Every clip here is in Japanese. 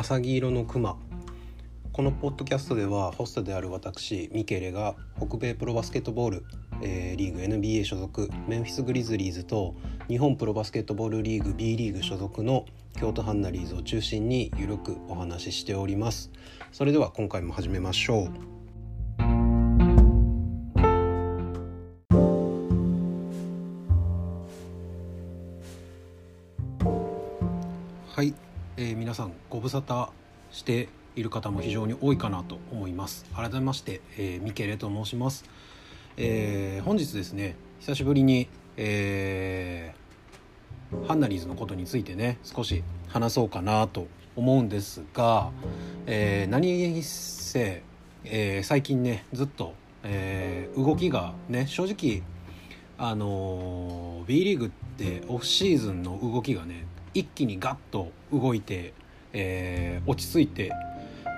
浅黄色のクマこのポッドキャストではホストである私ミケレが北米プロバスケットボール、えー、リーグ NBA 所属メンフィス・グリズリーズと日本プロバスケットボールリーグ B リーグ所属の京都ハンナリーズを中心にゆるくお話ししております。それでは今回も始めましょう。無沙汰している方も非常に多いかなと思います。改めまして、えー、ミケレと申します、えー、本日ですね久しぶりに、えー、ハンナリーズのことについてね少し話そうかなと思うんですが、えー、何せ、えー、最近ねずっと、えー、動きがね正直あのー、B リーグってオフシーズンの動きがね一気にガッと動いて、えー、落ち着いて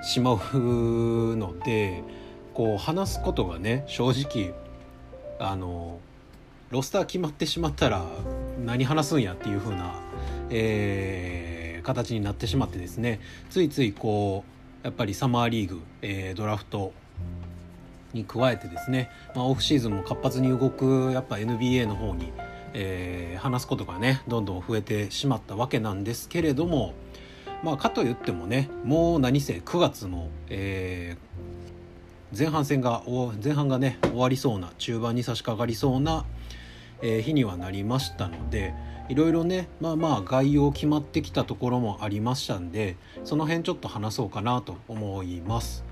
しまうのでこう話すことがね正直あのロスター決まってしまったら何話すんやっていう風な、えー、形になってしまってですねついついこうやっぱりサマーリーグ、えー、ドラフトに加えてですね、まあ、オフシーズンも活発に動くやっぱ NBA の方にえー、話すことがねどんどん増えてしまったわけなんですけれどもまあかといってもねもう何せ9月の、えー、前半戦が前半がね終わりそうな中盤に差し掛かりそうな、えー、日にはなりましたのでいろいろねまあまあ概要決まってきたところもありましたんでその辺ちょっと話そうかなと思います。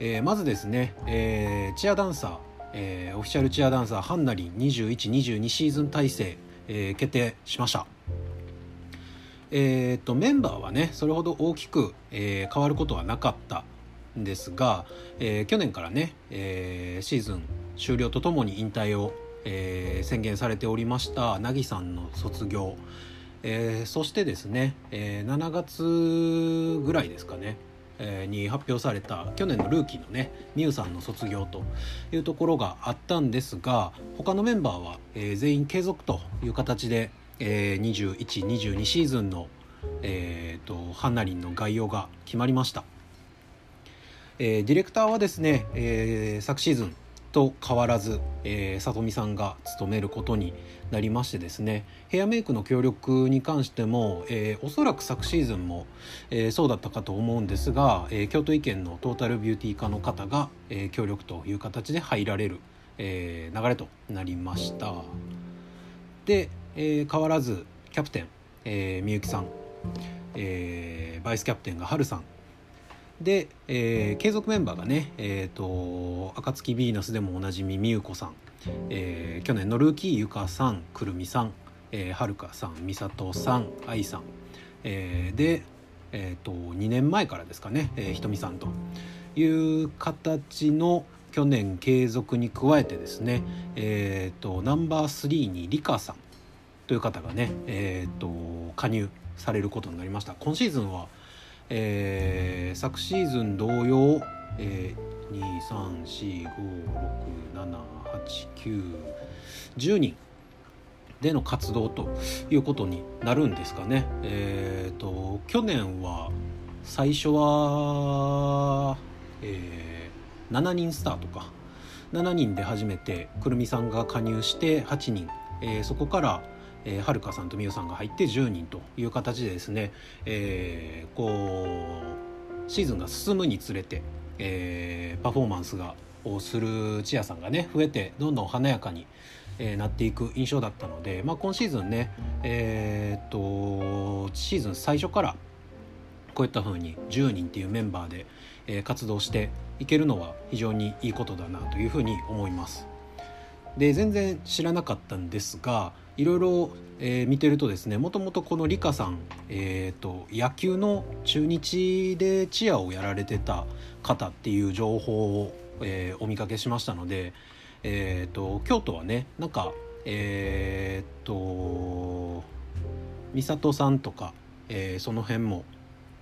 えー、まずですね、えー、チアダンサーえー、オフィシャルチアダンサーハンナリン2122シーズン体制、え、決定しましたえーと、メンバーはねそれほど大きく、えー、変わることはなかったんですが、えー、去年からね、えー、シーズン終了とともに引退を、え、宣言されておりました凪さんの卒業、え、そしてですね、え、7月ぐらいですかねに発表された去年のルーキーのねミュさんの卒業というところがあったんですが他のメンバーは、え、全員継続という形で、えー、2122シーズンの、えーと、ハンナリンの概要が決まりました、えー、ディレクターはですね、えー、昨シーズンと変わらず、えー、里見さんが務めることになりましてですねヘアメイクの協力に関しても、えー、おそらく昨シーズンも、えー、そうだったかと思うんですが、えー、京都医研のトータルビューティー科の方が、えー、協力という形で入られる、えー、流れとなりました。で、えー、変わらずキャプテン、えー、みゆきさん、えー、バイスキャプテンがはるさん。で、えー、継続メンバーがね、えーと、暁ヴィーナスでもおなじみみゆこさん、えー、去年のルーキーゆかさんくるみさん、えー、はるかさんみさとさんあいさん、えー、で、えーと、2年前からですかね、えー、ひとみさんと。いう形の去年継続に加えてですね、えーと、ナンバー3にりかさん。という方がね、えー、と加入されることになりました。今シーズンはえー、昨シーズン同様、えー、234567891人での活動ということになるんですかね。えーと、去年は最初は、えー、7人スタートか。7人で初めてくるみさんが加入して8人、えー、そこからえー、はるかさんとみゆさんが入って10人という形でですね、えー、こうシーズンが進むにつれて、えー、パフォーマンスがをするチアさんがね増えてどんどん華やかに、えー、なっていく印象だったので、まあ、今シーズンね、えー、っとシーズン最初からこういった風に10人っていうメンバーで、えー、活動していけるのは非常にいいことだなというふうに思います。で全然知らなかったんですがいろいろ、え、見てるとですねもともとこのリカさん、えーと、野球の中日でチアをやられてた方っていう情報を、えー、お見かけしましたので、えーと、京都はねなんかえっ、ー、と美里さんとか、えー、その辺も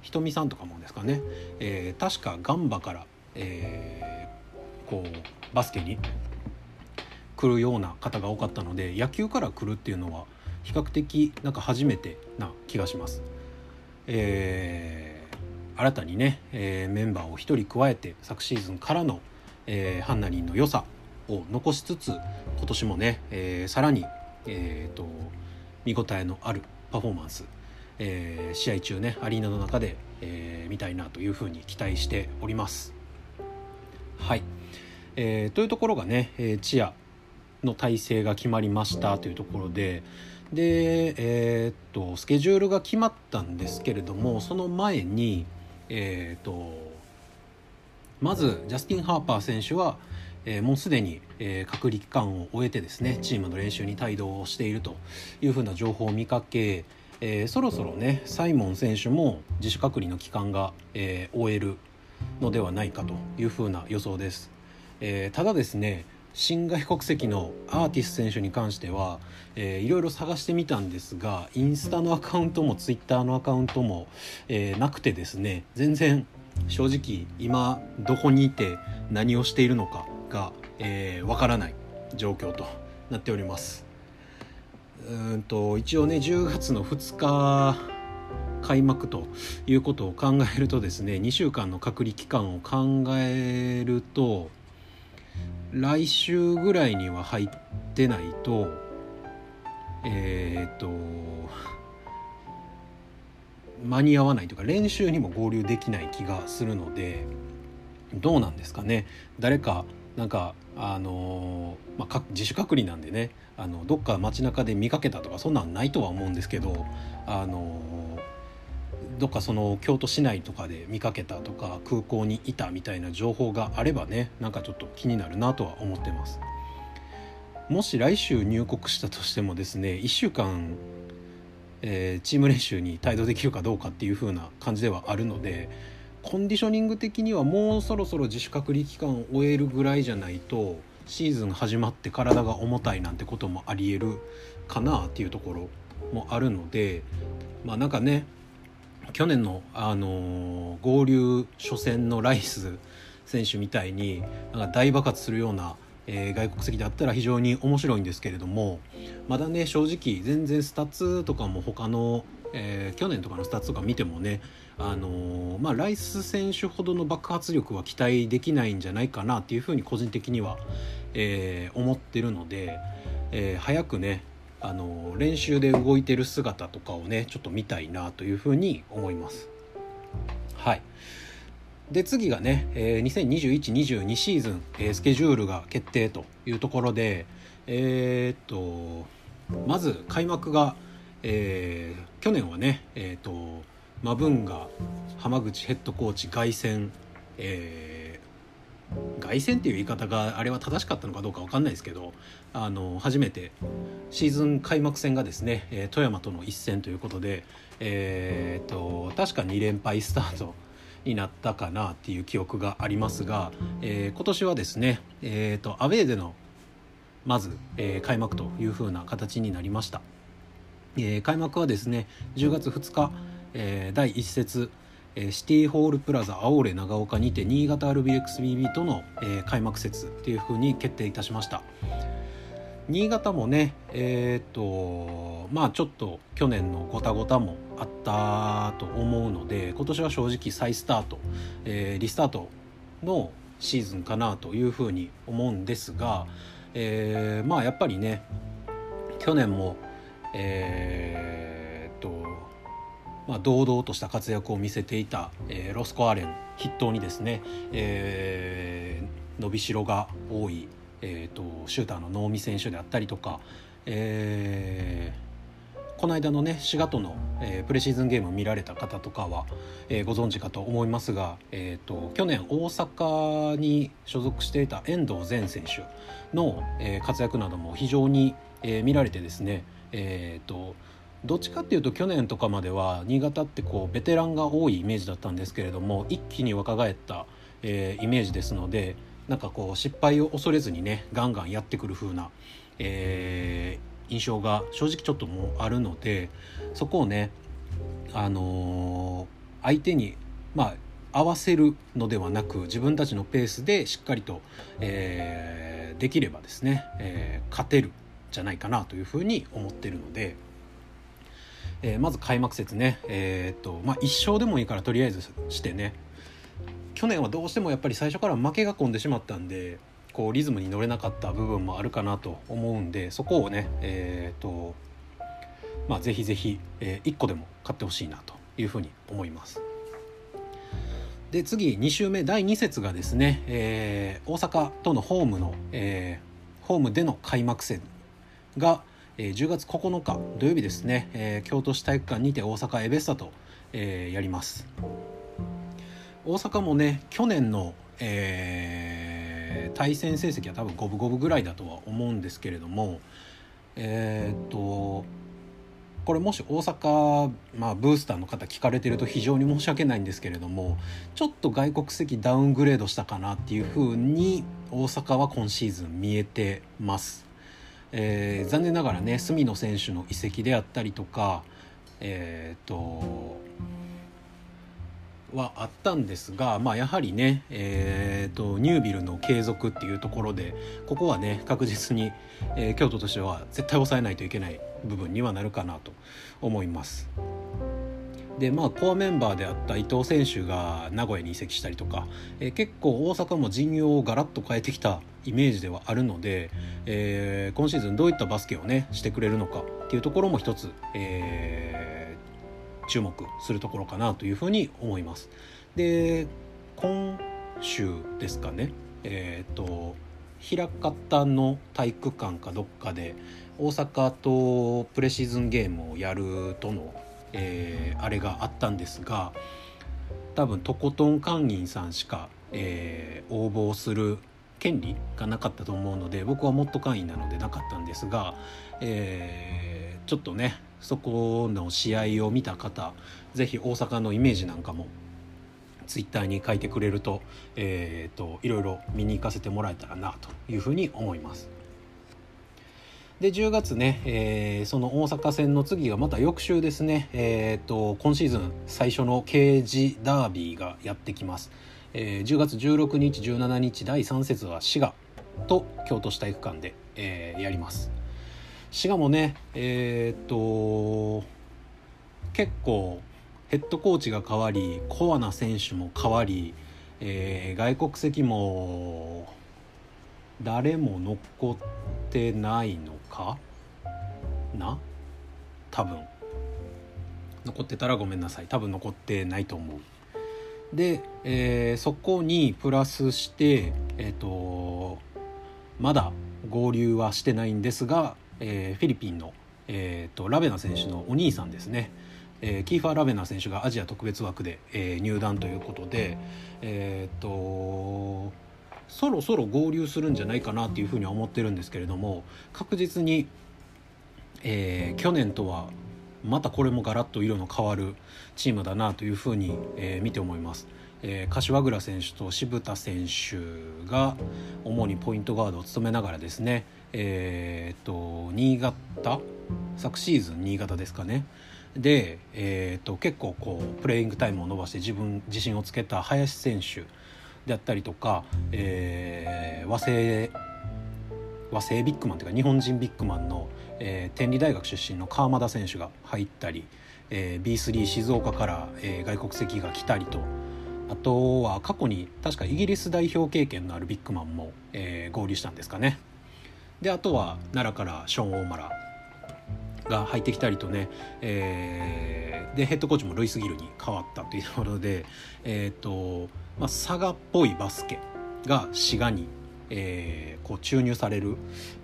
ひとみさんとかもですかね、えー、確かガンバから、えー、こうバスケに来るような方が多かったので野球から来るっていうのは比較的なんか初めてな気がします。え新たにね、えー、メンバーを1人加えて昨シーズンからの、えー、ハンナリンの良さを残しつつ今年もね、えー、さらに、えーと、見応えのあるパフォーマンス、えー、試合中ねアリーナの中で、えー、見たいなというふうに期待しております。はい、えー、というところがね、えー、チアの体制が決まりましたというところでで、え、っとスケジュールが決まったんですけれどもその前に、え、っとまずジャスティン・ハーパー選手は、えー、もうすでに、えー、隔離期間を終えてですねチームの練習に帯同をしているというふうな情報を見かけ、えー、そろそろねサイモン選手も自主隔離の期間が、え、終えるのではないかというふうな予想です。え、ただですね新外国籍のアーティス選手に関しては、えー、いろいろ探してみたんですがインスタのアカウントもツイッターのアカウントも、えー、なくてですね全然正直今どこにいて何をしているのかがわ、えー、からない状況となっております。うんと一応ね10月の2日開幕ということを考えるとですね2週間の隔離期間を考えると来週ぐらいには入ってないとえっ、と間に合わないというか練習にも合流できない気がするのでどうなんですかね。誰かなんかあのまあ、自主隔離なんでねあのどっか街中で見かけたとかそんなんないとは思うんですけどあのどっかその京都市内とかで見かけたとか空港にいたみたいな情報があればねなんかちょっと気になるなとは思ってます。もし来週入国したとしてもですね1週間、えー、チーム練習に帯同できるかどうかっていう風な感じではあるのでコンディショニング的にはもうそろそろ自主隔離期間を終えるぐらいじゃないとシーズン始まって体が重たいなんてこともありえるかなっていうところもあるのでまあなんかね去年の、あの、合流初戦のライス選手みたいになんか大爆発するような、えー、外国籍だったら非常に面白いんですけれどもまだね正直全然スタッツとかも他の、えー、去年とかのスタッツとか見てもねあの、まあ、ライス選手ほどの爆発力は期待できないんじゃないかなっていうふうに個人的には、えー、思ってるので、えー、早くねあの練習で動いてる姿とかをねちょっと見たいなというふうに思います。はいで次がね、えー、2021-22シーズン、えー、スケジュールが決定というところでえー、っとまず開幕が、えー、去年はねえー、っとマブンガ浜口ヘッドコーチ凱旋、えー凱旋っていう言い方があれは正しかったのかどうか分かんないですけどあの初めてシーズン開幕戦がですね、え富山との一戦ということで、えーと、確か2連敗スタートになったかなっていう記憶がありますが、えー、今年はですね、えーと、アウェーでのまず、えー、開幕というふうな形になりました、えー、開幕はですね10月2日、えー、第1節シティホールプラザ青レ長岡にて新潟 RBXBB との、え開幕節というふうに決定いたしました。新潟もねえっ、とまあちょっと去年のごたごたもあったと思うので今年は正直再スタート、えリスタートのシーズンかなというふうに思うんですが、えー、まあやっぱりね去年もえー、っとまあ、堂々とした活躍を見せていた、えー、ロスコ・アレン筆頭にですね、えー、伸びしろが多い、えーと、シューターの能見選手であったりとか、えー、この間のね滋賀との、えー、プレシーズンゲームを見られた方とかは、えー、ご存知かと思いますが、えーと、去年大阪に所属していた遠藤前選手の、えー、活躍なども非常に、えー、見られてですね、えーとどっちかっていうと去年とかまでは新潟ってこうベテランが多いイメージだったんですけれども一気に若返った、えー、イメージですのでなんかこう失敗を恐れずにねガンガンやってくる風な、えー、印象が正直ちょっともあるのでそこをねあのー、相手にまあ合わせるのではなく自分たちのペースでしっかりと、えー、できればですね、えー、勝てるんじゃないかなというふうに思ってるので。えー、まず開幕節ね、えー、っとまあ、1勝でもいいからとりあえずしてね去年はどうしてもやっぱり最初から負けが込んでしまったんでこうリズムに乗れなかった部分もあるかなと思うんでそこをねえー、っとまあぜひぜひ、えー、1個でも買ってほしいなというふうに思います。で次2週目第2節がですね、えー、大阪とのホームの、えー、ホームでの開幕戦が、え、10月9日土曜日ですね、え、京都市体育館にて大阪エベッサと、え、やります大阪もね去年の、えー、対戦成績は多分五分五分ぐらいだとは思うんですけれどもえー、っとこれもし大阪、まあ、ブースターの方聞かれてると非常に申し訳ないんですけれどもちょっと外国籍ダウングレードしたかなっていうふうに大阪は今シーズン見えてます。えー、残念ながらね隅野選手の移籍であったりとかえっ、とはあったんですが、まあ、やはりね、えーと、ニュービルの継続っていうところでここはね確実に、えー、京都としては絶対抑えないといけない部分にはなるかなと思います。でまあコアメンバーであった伊藤選手が名古屋に移籍したりとか、えー、結構大阪も陣容をガラッと変えてきたイメージではあるので、えー、今シーズンどういったバスケをねしてくれるのかっていうところも一つ、えー、注目するところかなというふうに思います。で今週ですかねえっ、ー、と枚方の体育館かどっかで大阪とプレシーズンゲームをやるとの、えー、あれがあったんですが多分とことん会員さんしか、えー、応募する権利がなかったと思うので僕はモッド会員なのでなかったんですが、えー、ちょっとねそこの試合を見た方是非大阪のイメージなんかもツイッターに書いてくれると,、えーと、といろいろ見に行かせてもらえたらなというふうに思います。で10月ね、えー、その大阪戦の次がまた翌週ですね、えーと、今シーズン最初の刑事ダービーがやってきます、えー、10月16日17日第3節は滋賀と京都市体育館で、えー、やります。滋賀もねえっ、と結構ヘッドコーチが変わりコアな選手も変わり、えー、外国籍も誰も残ってないのか？な？多分。残ってたらごめんなさい。多分残ってないと思う。で、えー、そこにプラスしてえっ、ー、とまだ合流はしてないんですが、えー、フィリピンの、えーと、ラベナ選手のお兄さんですね、えー、キーファー・ラベナ選手がアジア特別枠で、えー、入団ということでえっ、とそろそろ合流するんじゃないかなっていうふうには思ってるんですけれども確実に、えー、去年とはまたこれもガラッと色の変わるチームだなというふうに、えー、見て思います。えー、柏倉選手と渋田選手が主にポイントガードを務めながらですね、えー、と新潟昨シーズン新潟ですかねで、えー、と結構こうプレイングタイムを伸ばして自分自信をつけた林選手であったりとか、えー、和製和製ビッグマンというか日本人ビッグマンの、えー、天理大学出身の川又田選手が入ったり、えー、B3 静岡から、えー、外国籍が来たりとあとは過去に確かイギリス代表経験のあるビッグマンも、えー、合流したんですかね。であとは奈良からショーン・オーマラが入ってきたりとね、えー、でヘッドコーチもルイス・ギルに変わったというところで、えーとまあ、佐賀っぽいバスケが滋賀に、えー、こう注入される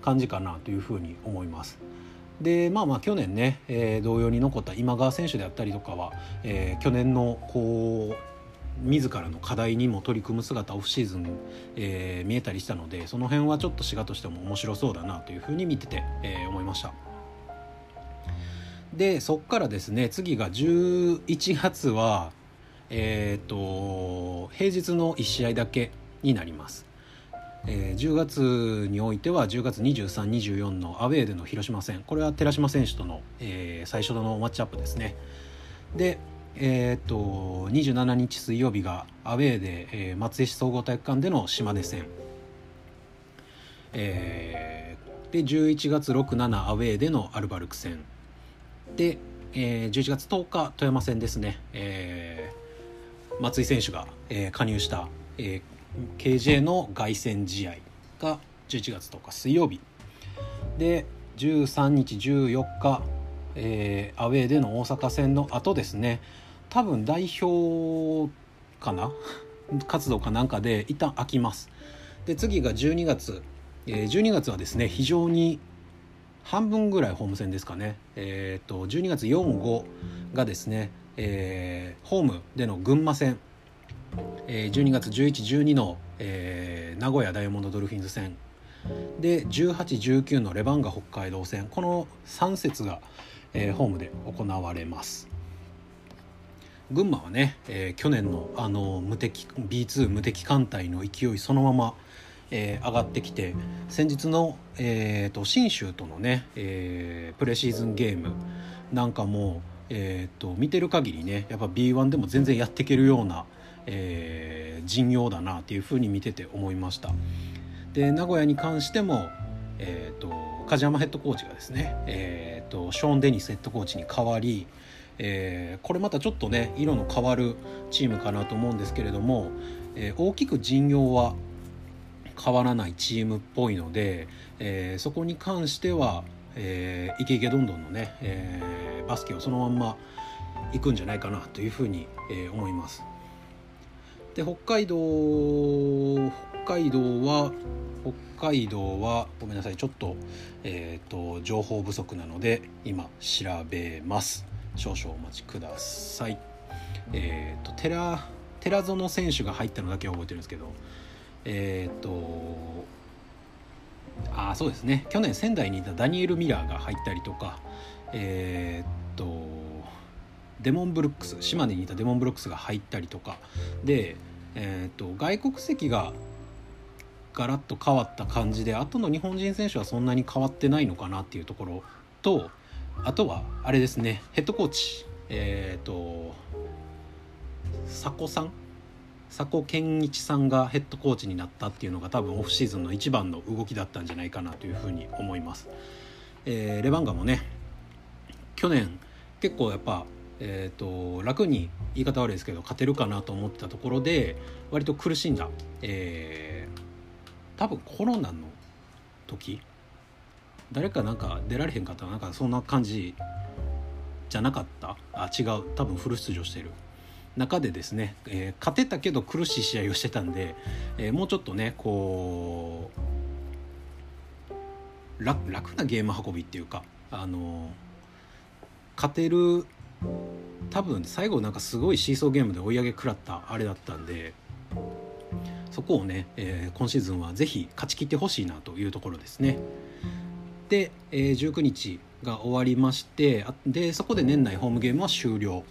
感じかなというふうに思います。でまあまあ去年ね、えー、同様に残った今川選手であったりとかは、えー、去年のこう自らの課題にも取り組む姿オフシーズン、えー、見えたりしたのでその辺はちょっと滋賀としても面白そうだなというふうに見てて、えー、思いました。でそっからですね次が11月はえ、ー、と平日の1試合だけになります、えー、10月においては10月2324のアウェーでの広島戦。これは寺島選手との、えー、最初のマッチアップですね。でえー、っと27日水曜日がアウェーで、えー、松江市総合体育館での島根戦、えー、で11月67アウェーでのアルバルク戦。で、えー、11月10日富山戦ですね、えー、松井選手が、えー、加入した、えー、KJ の凱旋試合が11月10日水曜日。で13日14日、えー、アウェーでの大阪戦の後ですね。多分代表かな？活動かなんかで一旦空きます。で次が12月、えー、12月はですね非常に半分ぐらいホーム戦ですかね。えっ、ー、と12月45がですね、えー、ホームでの群馬戦、えー、12月1112の、えー、名古屋ダイヤモンドドルフィンズ戦。で1819のレバンガ北海道戦。この3節が、えー、ホームで行われます。群馬はね、えー、去年のあの無敵 B2 無敵艦隊の勢いそのまま、えー、上がってきて先日の、えーと、信州とのね、えー、プレシーズンゲームなんかも、えーと、見てる限りねやっぱ B1 でも全然やっていけるような、えー、陣容だなっていうふうに見てて思いました。で名古屋に関しても、えーと、梶山ヘッドコーチがですね、えーとショーン・デニスヘッドコーチに代わりえー、これまたちょっとね色の変わるチームかなと思うんですけれども、えー、大きく陣容は変わらないチームっぽいので、えー、そこに関しては、えー、イケイケどんどんのね、えー、バスケをそのまんま行くんじゃないかなというふうに、えー、思います。で北海道北海道は北海道はごめんなさいちょっと,、えーと情報不足なので今調べます。少々お待ちくださいえっ、ー、と寺寺園選手が入ったのだけは覚えてるんですけどえっ、ー、とあそうですね。去年仙台にいたダニエル・ミラーが入ったりとかえっ、とデモンブルックス島根にいたデモンブルックスが入ったりとか。で、えーと、と外国籍がガラッと変わった感じで後の日本人選手はそんなに変わってないのかなっていうところとあとはあれですねヘッドコーチえっ、と佐古さん佐古健一さんがヘッドコーチになったっていうのが多分オフシーズンの一番の動きだったんじゃないかなというふうに思います。えー、レバンガもね去年結構やっぱ、えーと、楽に言い方悪いですけど勝てるかなと思ってたところで割と苦しんだ、えー、多分コロナの時誰かなんか出られへんかったなんかそんな感じじゃなかった？あ違う。多分フル出場してる。中でですね、えー、勝てたけど苦しい試合をしてたんで、えー、もうちょっとねこう楽楽なゲーム運びっていうかあの勝てる多分最後なんかすごいシーソーゲームで追い上げ食らったあれだったんでそこをね、えー、今シーズンはぜひ勝ち切ってほしいなというところですね。で、えー、19日が終わりましてでそこで年内ホームゲームは終了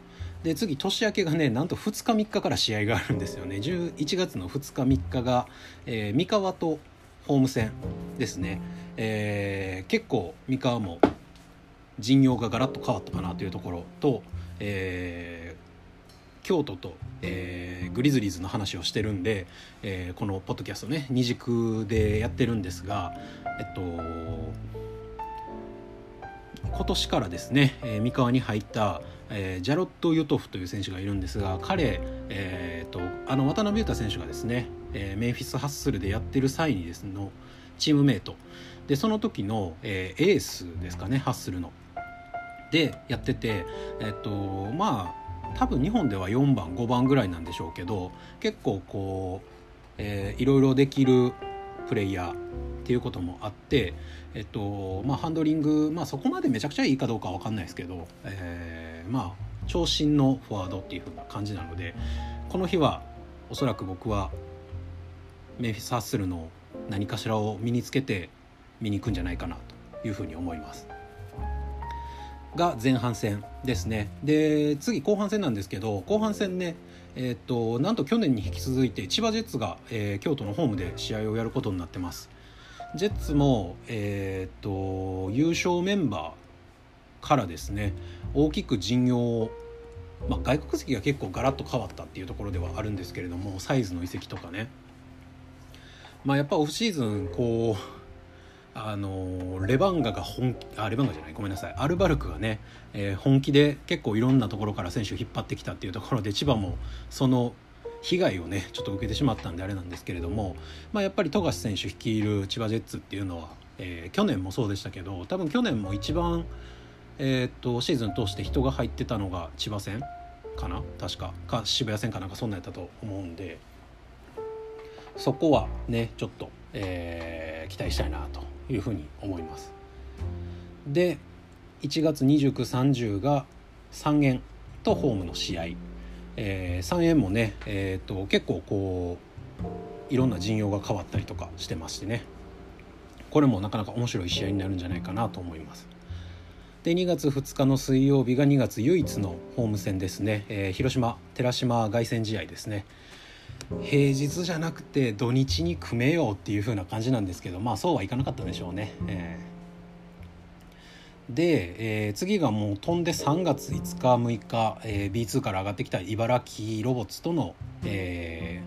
で次年明けがねなんと2日3日から試合があるんですよね。11月の2日3日が、えー、三河とホーム戦ですね、えー、結構三河も陣容がガラッと変わったかなというところと、えー、京都と、えー、グリズリーズの話をしてるんで、えー、このポッドキャストね二軸でやってるんですがえっと今年からですね、えー、三河に入った、えー、ジャロット・ユトフという選手がいるんですが彼、えーと、あの渡辺裕太選手がですね、えー、メンフィス・ハッスルでやってる際にですのチームメイト。でその時の、えー、エースですかねハッスルの。でやっててえっ、とまあ多分日本では4番5番ぐらいなんでしょうけど結構こう、えー、いろいろできるプレイヤーっていうこともあって、えっとまあ、ハンドリング、まあ、そこまでめちゃくちゃいいかどうかは分かんないですけど、えー、まあ長身のフォワードっていう風な感じなのでこの日はおそらく僕はメンフィス・ハッスルの何かしらを身につけて見に行くんじゃないかなというふうに思います。が前半戦ですねで次後半戦なんですけど後半戦ねえーと、なんと去年に引き続いて千葉ジェッツが、えー、京都のホームで試合をやることになってますジェッツも、えーと、優勝メンバーからですね大きく陣容を、まあ、外国籍が結構ガラッと変わったっていうところではあるんですけれどもサイズの移籍とかね、まあ、やっぱオフシーズンこうあのレバンガが本気あレバンガじゃないごめんなさい。アルバルクがね、えー、本気で結構いろんなところから選手を引っ張ってきたっていうところで千葉もその被害をねちょっと受けてしまったんであれなんですけれども、まあ、やっぱり富樫選手率いる千葉ジェッツっていうのは、えー、去年もそうでしたけど多分去年も一番、えー、っとシーズン通して人が入ってたのが千葉戦かな？確か。か渋谷戦かなんかそんなんやったと思うんで。そこはねちょっと、えー、期待したいなというふうに思います。で1月2930が3円とホームの試合、えー、3円もね、えーと、結構こういろんな陣容が変わったりとかしてましてね。これもなかなか面白い試合になるんじゃないかなと思います。で2月2日の水曜日が2月唯一のホーム戦ですね、えー、広島寺島凱旋試合ですね。平日じゃなくて土日に組めようっていう風な感じなんですけどまあそうはいかなかったでしょうね。えー、で、えー、次がもう飛んで3月5日6日、えー、B2 から上がってきた茨城ロボッツとの、え、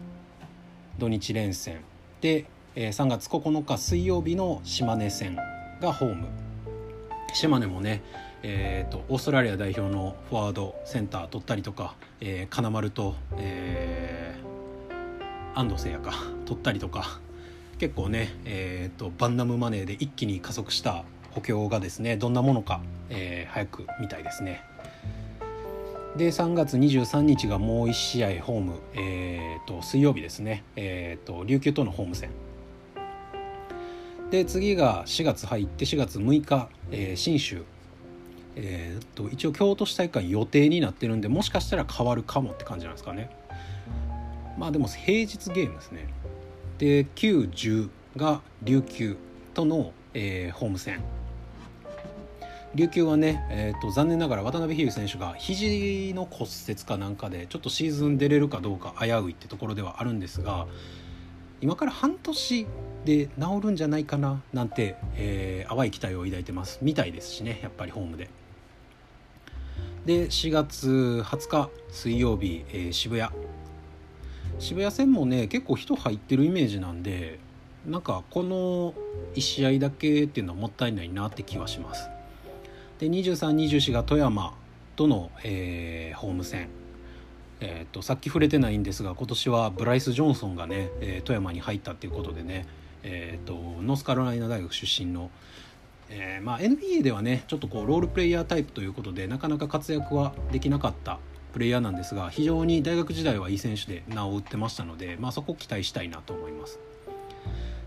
土日連戦。で、え、3月9日水曜日の島根戦がホーム。島根もねえーと、オーストラリア代表のフォワードセンター取ったりとか、えー、金丸と、え安藤聖也か取ったりとか結構ね、えーと、バンナムマネーで一気に加速した補強がですねどんなものか、えー、早く見たいですね。で3月23日がもう1試合ホーム、えーと、水曜日ですね、えーと、琉球とのホーム戦で次が4月入って4月6日、えー、信州。えー、と一応京都市大会予定になってるんでもしかしたら変わるかもって感じなんですかね。まあでも平日ゲームですね。で910が琉球との、えー、ホーム戦。琉球はね、えーと、残念ながら渡辺比喩選手が肘の骨折かなんかでちょっとシーズン出れるかどうか危ういってところではあるんですが今から半年で治るんじゃないかななんて、えー、淡い期待を抱いてますみたいですしねやっぱりホームで。で4月20日水曜日、えー、渋谷。渋谷戦もね結構人入ってるイメージなんでなんかこの1試合だけっていうのはもったいないなって気はします。で2324が富山との、えー、ホーム戦。えーと、さっき触れてないんですが今年はブライス・ジョンソンがね、えー、富山に入ったっていうことでね、えーと、ノースカロライナ大学出身の、えーまあ、NBA ではねちょっとこうロールプレイヤータイプということでなかなか活躍はできなかったプレイヤーなんですが非常に大学時代はいい選手で名を打ってましたので、まあ、そこ期待したいなと思います。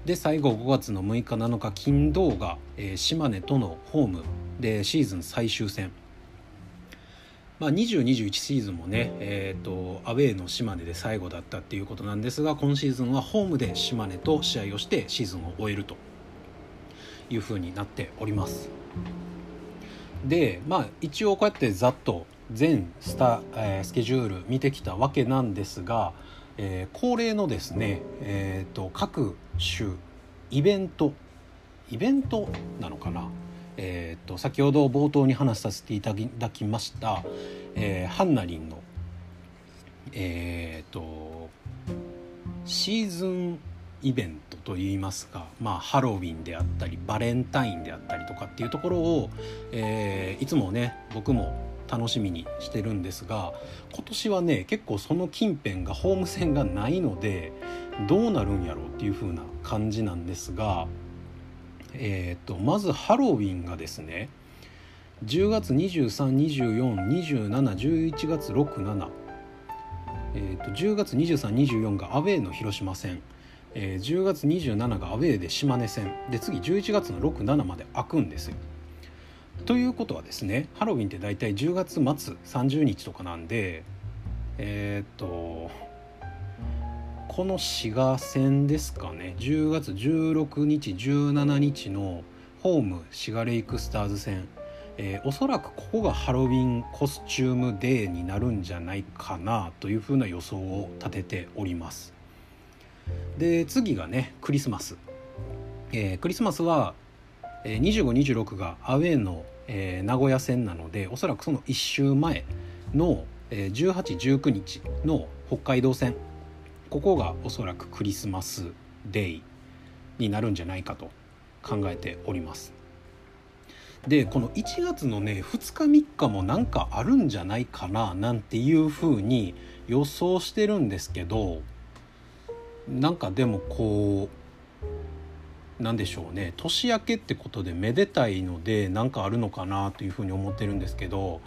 で最後5月の6日7日金土が、えー、島根とのホームでシーズン最終戦、まあ、2021シーズンもね、えーと、アウェーの島根で最後だったっていうことなんですが今シーズンはホームで島根と試合をしてシーズンを終えるというふうになっております。でまあ一応こうやってざっと全スタ、えー、スケジュール見てきたわけなんですが、えー、恒例のですね、えーと、各種イベントイベントなのかな、えーと、先ほど冒頭に話させていただきました、えー、ハンナリンのえ、ー、とシーズンイベントといいますか、まあ、ハロウィンであったりバレンタインであったりとかっていうところを、えー、いつもね僕も楽しみにしてるんですが今年はね結構その近辺がホーム戦がないのでどうなるんやろうっていう風な感じなんですが、えーと、まずハロウィンがですね10月23242711月67えーと、10月2324がアウェーの広島戦、えー、10月27がアウェーで島根戦。で次11月の67まで開くんですよ。ということはですねハロウィンって大体10月末30日とかなんでえっ、とこの滋賀戦ですかね。10月16日17日のホーム滋賀レイクスターズ戦、えー、おそらくここがハロウィンコスチュームデーになるんじゃないかなというふうな予想を立てております。で次がねクリスマス、えー、クリスマスは2526がアウェーのえー、名古屋戦なのでおそらくその1週前の、えー、1819日の北海道戦ここがおそらくクリスマスデイになるんじゃないかと考えております。でこの1月のね2日3日もなんかあるんじゃないかななんていうふうに予想してるんですけどなんかでもこうなんでしょうね年明けってことでめでたいのでなんかあるのかなというふうに思ってるんですけど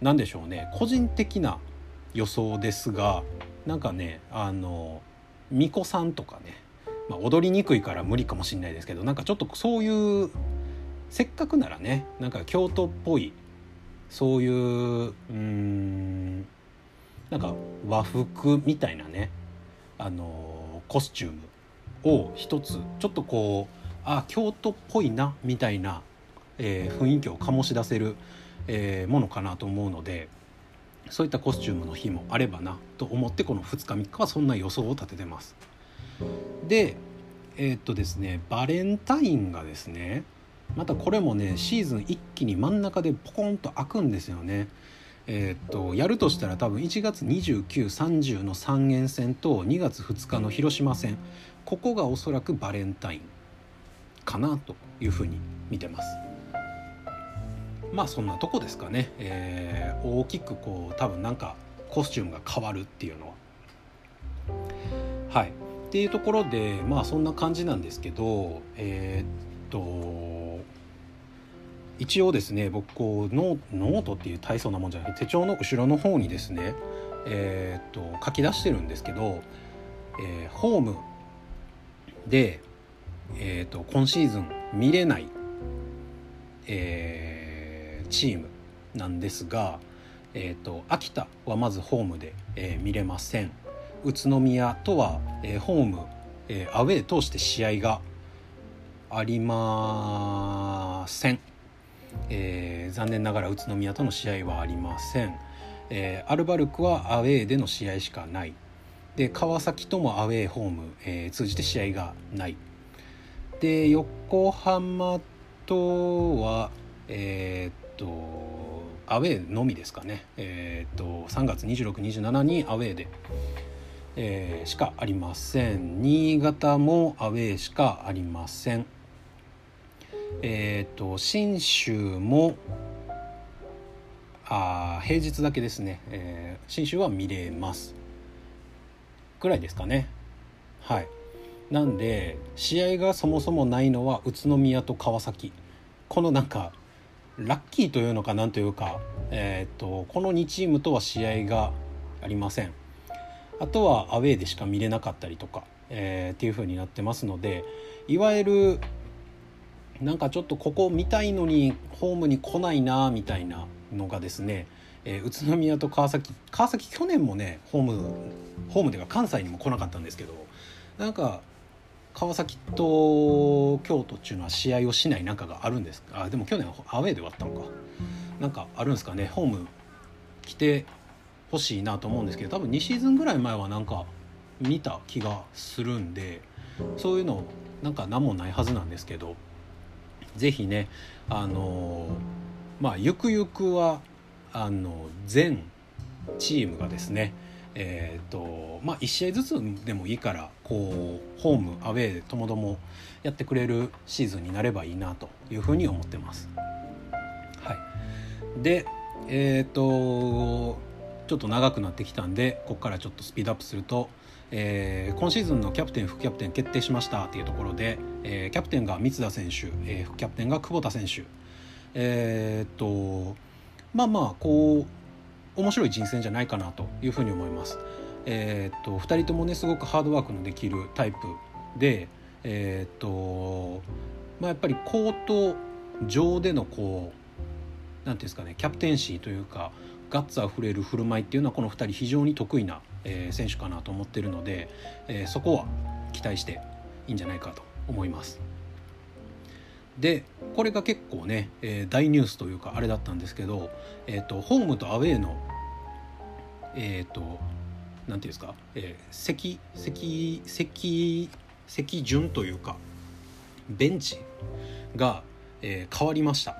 何でしょうね個人的な予想ですがなんかねあの巫女さんとかね、まあ、踊りにくいから無理かもしれないですけどなんかちょっとそういうせっかくならねなんか京都っぽいそういううんなんか和服みたいなねあのコスチュームを一つちょっとこうあ京都っぽいなみたいな、えー、雰囲気を醸し出せる、えー、ものかなと思うのでそういったコスチュームの日もあればなと思ってこの2日3日はそんな予想を立ててます。でえー、っとですねバレンタインがですねまたこれもねシーズン一気に真ん中でポコンと開くんですよね。えー、っとやるとしたら多分1月2930の3元戦と2月2日の広島戦ここがおそらくバレンタインかなというふうに見てます。まあそんなとこですかね、えー、大きくこう多分なんかコスチュームが変わるっていうのは。はいっていうところでまあそんな感じなんですけどえー、っと一応ですね僕こうノートっていう大層なもんじゃない手帳の後ろの方にですねえー、っと書き出してるんですけど、えー、ホームで、えー、っと今シーズン見れない、えー、チームなんですが、えー、と秋田はまずホームで、えー、見れません。宇都宮とは、えー、ホーム、えー、アウェー通して試合がありません。えー、残念ながら宇都宮との試合はありません、えー、アルバルクはアウェーでの試合しかない。で川崎ともアウェーホーム、えー、通じて試合がない。で横浜とはえー、っとアウェーのみですかね。えー、っと3月2627にアウェーで、えー、しかありません。新潟もアウェーしかありません。えっ、ー、と信州もあ平日だけですね、えー、信州は見れます。ぐらいですかね。はい。なんで試合がそもそもないのは宇都宮と川崎。このなんかラッキーというのかなんというか、えーと、この2チームとは試合がありません。あとはアウェーでしか見れなかったりとか、えー、っていう風になってますのでいわゆるなんかちょっとここ見たいのにホームに来ないなみたいなのがですね、えー、宇都宮と川崎川崎去年もねホームホームでは関西にも来なかったんですけどなんか川崎と京都っていうのは試合をしない中があるんですあでも去年はアウェーで終わったのか。なんかあるんですかね？ホーム来てほしいなと思うんですけど多分2シーズンぐらい前はなんか見た気がするんでそういうのなんか何もないはずなんですけどぜひねあのまあゆくゆくはあの全チームがですねえーとまあ、1試合ずつでもいいからこうホームアウェーともどもやってくれるシーズンになればいいなというふうに思ってます。はい、でえっ、とちょっと長くなってきたんでここからちょっとスピードアップすると、えー、今シーズンのキャプテン副キャプテン決定しましたっていうところで、えー、キャプテンが三田選手、えー、副キャプテンが久保田選手えっとまあまあこう面白い人選じゃないかなというふうに思います。えー、っと2人ともねすごくハードワークのできるタイプで、えー、っとまあ、やっぱりコート上でのこう何ていうんですかねキャプテンシーというかガッツあふれる振る舞いっていうのはこの2人非常に得意な、えー、選手かなと思ってるので、えー、そこは期待していいんじゃないかと思います。でこれが結構ね、えー、大ニュースというかあれだったんですけど、えーと、ホームとアウェーのえっ、ー、と何て言うんですか、えー、席席席席順というかベンチが、えー、変わりました。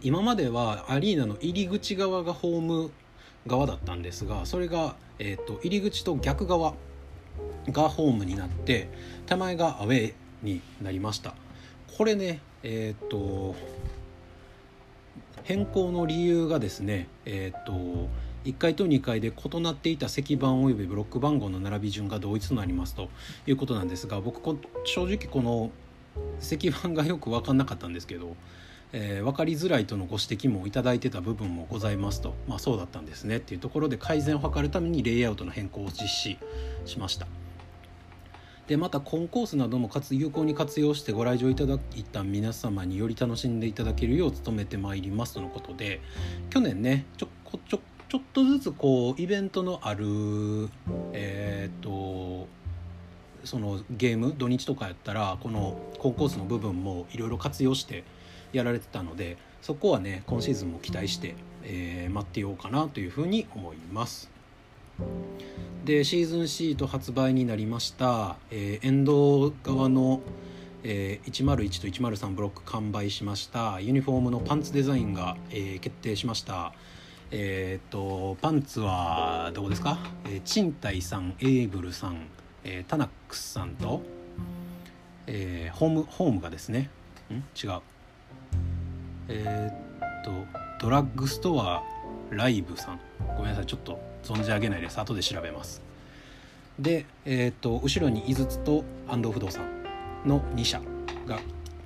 今まではアリーナの入り口側がホーム側だったんですがそれが、えーと、入り口と逆側がホームになって手前がアウェーになりました。これねえっ、と変更の理由がですねえっ、と1階と2階で異なっていた石板およびブロック番号の並び順が同一となりますということなんですが僕正直この石板がよく分かんなかったんですけど、えー、分かりづらいとのご指摘もいいてた部分もございますと、まあ、そうだったんですねっていうところで改善を図るためにレイアウトの変更を実施しました。でまたコンコースなども有効に活用してご来場いただいた皆様により楽しんでいただけるよう努めてまいりますとのことで去年ねちょこちょちょっとずつこうイベントのあるえっ、とそのゲーム土日とかやったらこのコンコースの部分もいろいろ活用してやられてたのでそこはね今シーズンも期待して、えー、待ってようかなというふうに思います。でシーズンシート発売になりました、えー、エンド側の、えー、101と103ブロック完売しましたユニフォームのパンツデザインが、えー、決定しましたえっ、とパンツはどこですか、えー、賃貸さんエイブルさん、えー、タナックスさんと、えー、ホームホームがですね。ん？違う。えっとドラッグストアライブさん。ごめんなさいちょっと存じ上げないです。後で調べます。で、えーと、後ろに井筒と安藤不動産の2社が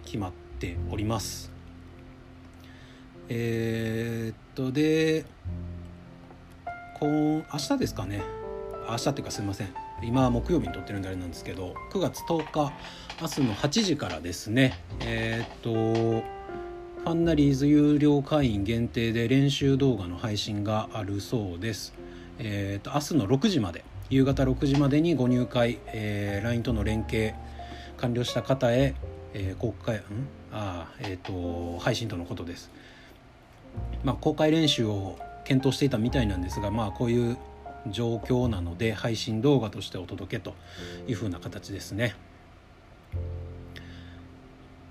決まっております。えっ、とで今明日ですかね明日っていうかすいません今木曜日に撮ってるんであれなんですけど9月10日明日の8時からですねえっ、とファンナリーズ有料会員限定で練習動画の配信があるそうです。えーと、明日の6時まで夕方6時までにご入会、えー、LINE との連携完了した方へ、えー、公開ん？あ、えーと、配信とのことです。まあ、公開練習を検討していたみたいなんですが、まあ、こういう状況なので配信動画としてお届けというふうな形ですね。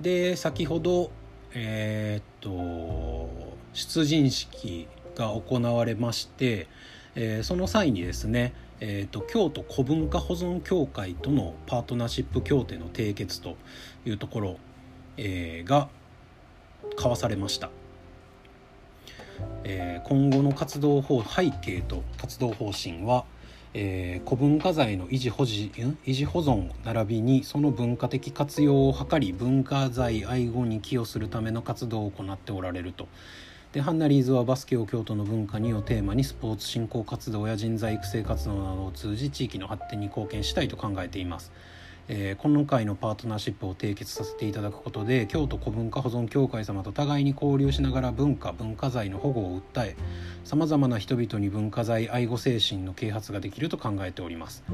で先ほどえー、っと出陣式が行われまして、えー、その際にですね、えーと、京都古文化保存協会とのパートナーシップ協定の締結というところ、えー、が交わされました、えー、今後の活動法背景と活動方針は、えー、古文化財の維持保持維持保存並びにその文化的活用を図り文化財愛護に寄与するための活動を行っておられると。でハンナリーズはバスケを京都の文化にをテーマにスポーツ振興活動や人材育成活動などを通じ地域の発展に貢献したいと考えています。えー、今回のパートナーシップを締結させていただくことで京都古文化保存協会様と互いに交流しながら文化文化財の保護を訴えさまざまな人々に文化財愛護精神の啓発ができると考えております、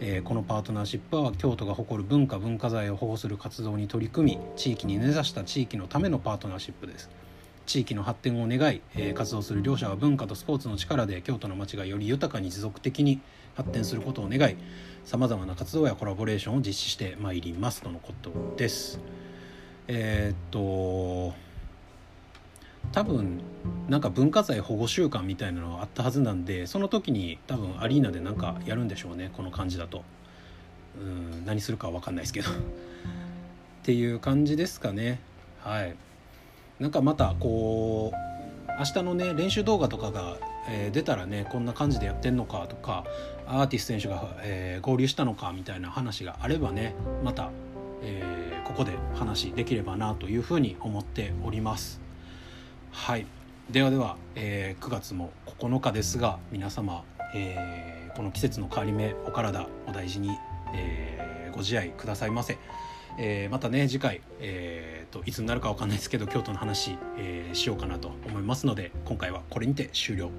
えー、このパートナーシップは京都が誇る文化文化財を保護する活動に取り組み地域に根ざした地域のためのパートナーシップです。地域の発展を願い、えー、活動する両者は文化とスポーツの力で京都の街がより豊かに持続的に発展することを願いさまざまな活動やコラボレーションを実施してまいりますとのことです。えー、っと多分なんか文化財保護週間みたいなのがあったはずなんでその時に多分アリーナでなんかやるんでしょうねこの感じだと。うん何するかは分かんないですけど。っていう感じですかね。はい。なんかまたこう明日のね練習動画とかが、えー、出たらねこんな感じでやってんのかとかアーティス選手が、えー、合流したのかみたいな話があればねまた、えー、ここで話できればなというふうに思っております。はい。ではでは、えー、9月も9日ですが皆様、えー、この季節の変わり目お体お大事に、えー、ご自愛くださいませ。えー、またね次回、えーと、いつになるか分かんないですけど京都の話、えー、しようかなと思いますので今回はこれにて終了。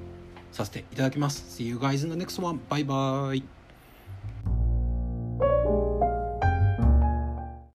させていただきます。See you guys in the next one. Bye bye.